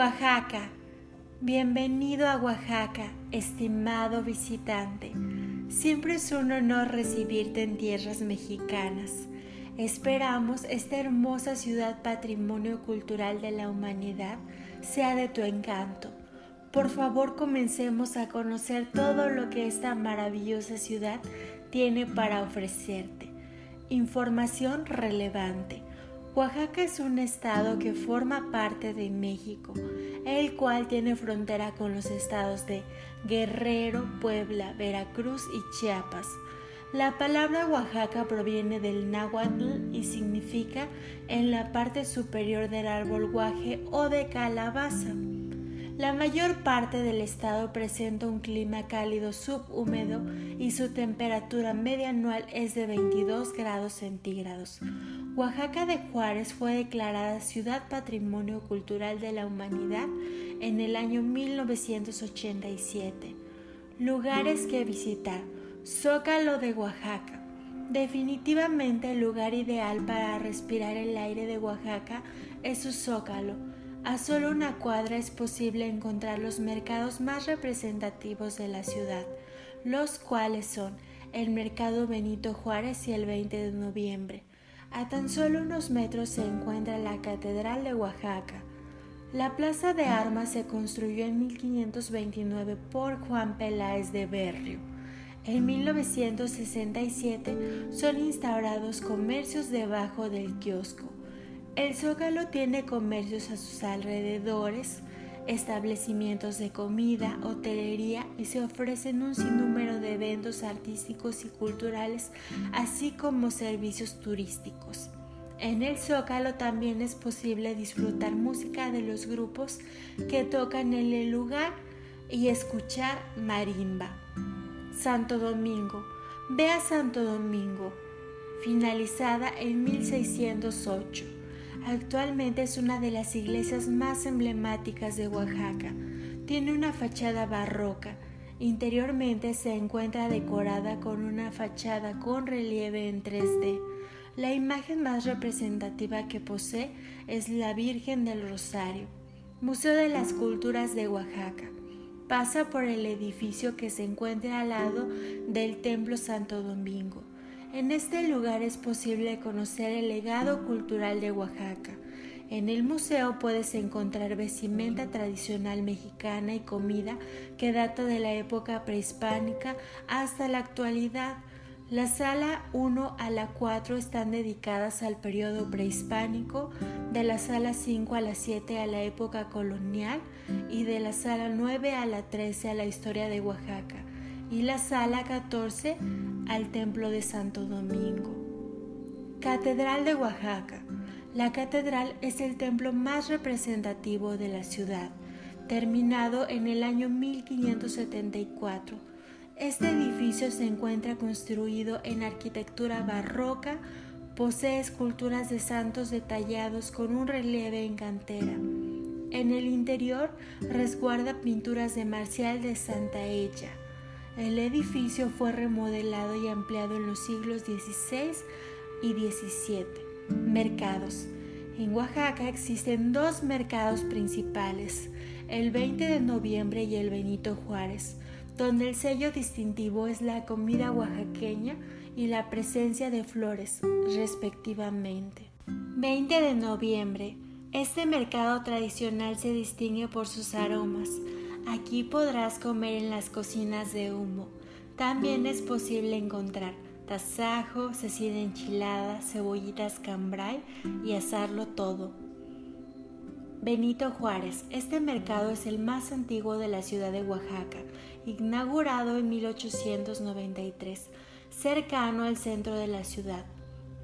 Oaxaca. Bienvenido a Oaxaca, estimado visitante. Siempre es un honor recibirte en tierras mexicanas. Esperamos esta hermosa ciudad patrimonio cultural de la humanidad sea de tu encanto. Por favor comencemos a conocer todo lo que esta maravillosa ciudad tiene para ofrecerte. Información relevante. Oaxaca es un estado que forma parte de México, el cual tiene frontera con los estados de Guerrero, Puebla, Veracruz y Chiapas. La palabra Oaxaca proviene del náhuatl y significa en la parte superior del árbol guaje o de calabaza. La mayor parte del estado presenta un clima cálido subhúmedo y su temperatura media anual es de 22 grados centígrados. Oaxaca de Juárez fue declarada Ciudad Patrimonio Cultural de la Humanidad en el año 1987. Lugares que visitar. Zócalo de Oaxaca. Definitivamente el lugar ideal para respirar el aire de Oaxaca es su zócalo. A solo una cuadra es posible encontrar los mercados más representativos de la ciudad, los cuales son el Mercado Benito Juárez y el 20 de noviembre. A tan solo unos metros se encuentra la Catedral de Oaxaca. La Plaza de Armas se construyó en 1529 por Juan Peláez de Berrio. En 1967 son instaurados comercios debajo del kiosco. El Zócalo tiene comercios a sus alrededores, establecimientos de comida, hotelería y se ofrecen un sinnúmero de eventos artísticos y culturales, así como servicios turísticos. En el Zócalo también es posible disfrutar música de los grupos que tocan en el lugar y escuchar marimba. Santo Domingo. Ve a Santo Domingo, finalizada en 1608. Actualmente es una de las iglesias más emblemáticas de Oaxaca. Tiene una fachada barroca. Interiormente se encuentra decorada con una fachada con relieve en 3D. La imagen más representativa que posee es la Virgen del Rosario. Museo de las Culturas de Oaxaca pasa por el edificio que se encuentra al lado del Templo Santo Domingo. En este lugar es posible conocer el legado cultural de Oaxaca. En el museo puedes encontrar vestimenta tradicional mexicana y comida que data de la época prehispánica hasta la actualidad. La sala 1 a la 4 están dedicadas al periodo prehispánico, de la sala 5 a la 7 a la época colonial y de la sala 9 a la 13 a la historia de Oaxaca y la sala 14 al templo de Santo Domingo. Catedral de Oaxaca. La catedral es el templo más representativo de la ciudad, terminado en el año 1574 este edificio se encuentra construido en arquitectura barroca, posee esculturas de santos detallados con un relieve en cantera. En el interior resguarda pinturas de Marcial de Santa Ella. El edificio fue remodelado y ampliado en los siglos XVI y XVII. Mercados. En Oaxaca existen dos mercados principales, el 20 de noviembre y el Benito Juárez donde el sello distintivo es la comida oaxaqueña y la presencia de flores, respectivamente. 20 de noviembre. Este mercado tradicional se distingue por sus aromas. Aquí podrás comer en las cocinas de humo. También es posible encontrar tasajo, cecina enchilada, cebollitas cambray y asarlo todo. Benito Juárez. Este mercado es el más antiguo de la ciudad de Oaxaca, inaugurado en 1893, cercano al centro de la ciudad.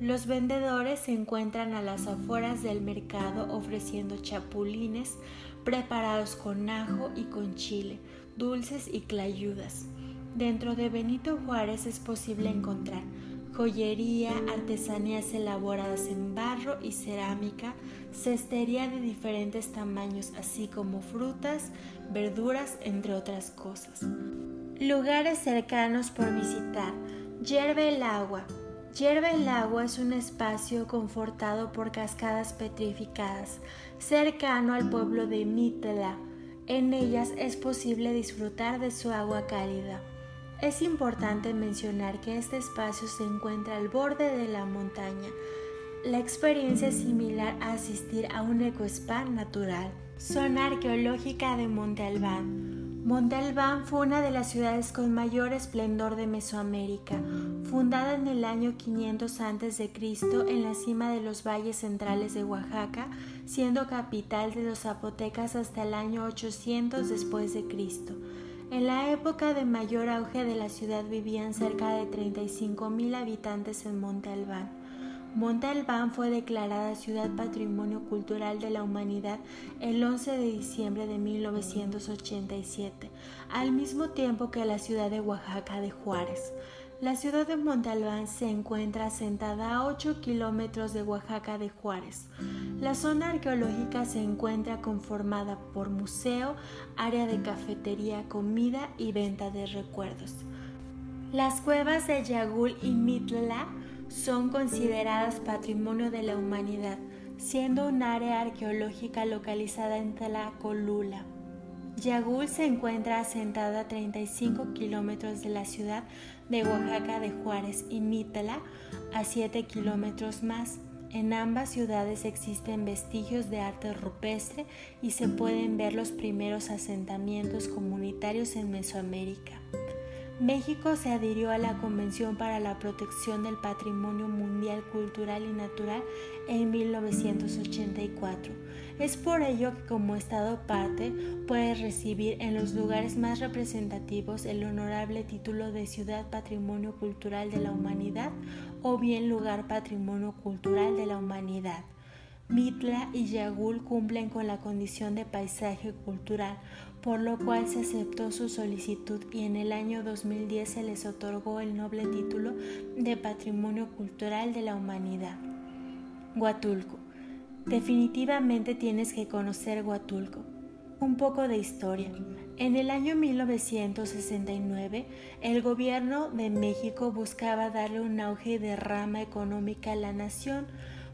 Los vendedores se encuentran a las afueras del mercado ofreciendo chapulines preparados con ajo y con chile, dulces y clayudas. Dentro de Benito Juárez es posible encontrar joyería, artesanías elaboradas en barro y cerámica, cestería de diferentes tamaños, así como frutas, verduras, entre otras cosas. Lugares cercanos por visitar. Hierve el agua. Hierve el agua es un espacio confortado por cascadas petrificadas, cercano al pueblo de Mitla. En ellas es posible disfrutar de su agua cálida. Es importante mencionar que este espacio se encuentra al borde de la montaña. La experiencia es similar a asistir a un ecoespa natural. Zona arqueológica de Monte Albán. Monte Albán fue una de las ciudades con mayor esplendor de Mesoamérica, fundada en el año 500 a.C. en la cima de los valles centrales de Oaxaca, siendo capital de los zapotecas hasta el año 800 después de Cristo. En la época de mayor auge de la ciudad vivían cerca de 35.000 habitantes en Monte Albán. Monte Albán fue declarada Ciudad Patrimonio Cultural de la Humanidad el 11 de diciembre de 1987, al mismo tiempo que la ciudad de Oaxaca de Juárez. La ciudad de Monte Albán se encuentra asentada a 8 kilómetros de Oaxaca de Juárez. La zona arqueológica se encuentra conformada por museo, área de cafetería, comida y venta de recuerdos. Las cuevas de Yagul y Mitla son consideradas patrimonio de la humanidad, siendo un área arqueológica localizada en Tlacolula. Yagul se encuentra asentada a 35 kilómetros de la ciudad de Oaxaca de Juárez y Mitla a 7 kilómetros más. En ambas ciudades existen vestigios de arte rupestre y se pueden ver los primeros asentamientos comunitarios en Mesoamérica. México se adhirió a la Convención para la Protección del Patrimonio Mundial Cultural y Natural en 1984. Es por ello que como Estado parte puede recibir en los lugares más representativos el honorable título de Ciudad Patrimonio Cultural de la Humanidad o bien Lugar Patrimonio Cultural de la Humanidad. Mitla y Yagul cumplen con la condición de paisaje cultural, por lo cual se aceptó su solicitud y en el año 2010 se les otorgó el noble título de Patrimonio Cultural de la Humanidad. Huatulco. Definitivamente tienes que conocer Huatulco. Un poco de historia. En el año 1969, el gobierno de México buscaba darle un auge de rama económica a la nación,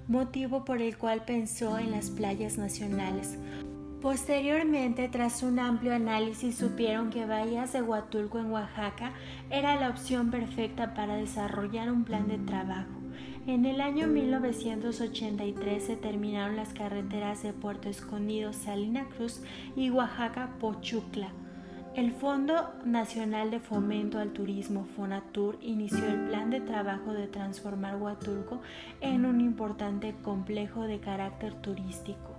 motivo por el cual pensó en las playas nacionales. Posteriormente, tras un amplio análisis, supieron que Bahías de Huatulco en Oaxaca era la opción perfecta para desarrollar un plan de trabajo. En el año 1983 se terminaron las carreteras de Puerto Escondido, Salina Cruz y Oaxaca, Pochucla. El Fondo Nacional de Fomento al Turismo, FONATUR, inició el plan de trabajo de transformar Huatulco en un importante complejo de carácter turístico.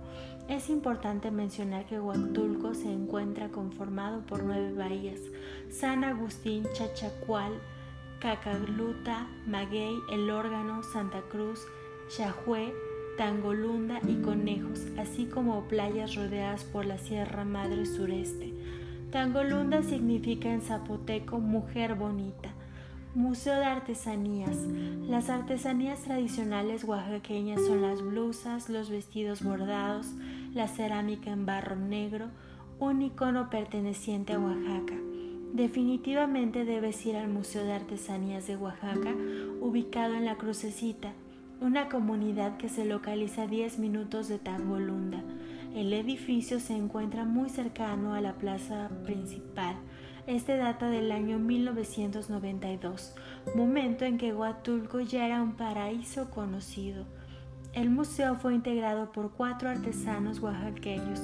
Es importante mencionar que Huatulco se encuentra conformado por nueve bahías: San Agustín, Chachacual, Cacagluta, Maguey, El Órgano, Santa Cruz, Chajué, Tangolunda y Conejos, así como playas rodeadas por la Sierra Madre Sureste. Tangolunda significa en zapoteco mujer bonita. Museo de Artesanías. Las artesanías tradicionales oaxaqueñas son las blusas, los vestidos bordados, la cerámica en barro negro, un icono perteneciente a Oaxaca. Definitivamente debes ir al Museo de Artesanías de Oaxaca, ubicado en La Crucecita, una comunidad que se localiza a 10 minutos de Tangolunda. El edificio se encuentra muy cercano a la plaza principal. Este data del año 1992, momento en que Huatulco ya era un paraíso conocido. El museo fue integrado por cuatro artesanos oaxaqueños.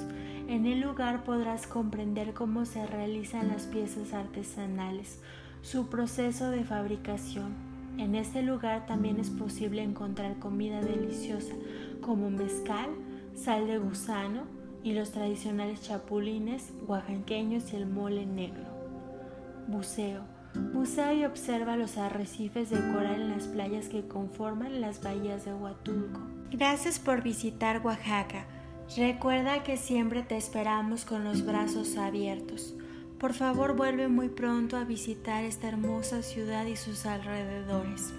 En el lugar podrás comprender cómo se realizan las piezas artesanales, su proceso de fabricación. En este lugar también es posible encontrar comida deliciosa como mezcal, sal de gusano y los tradicionales chapulines oaxaqueños y el mole negro. Buceo. Bucea y observa los arrecifes de coral en las playas que conforman las bahías de Huatulco. Gracias por visitar Oaxaca. Recuerda que siempre te esperamos con los brazos abiertos. Por favor vuelve muy pronto a visitar esta hermosa ciudad y sus alrededores.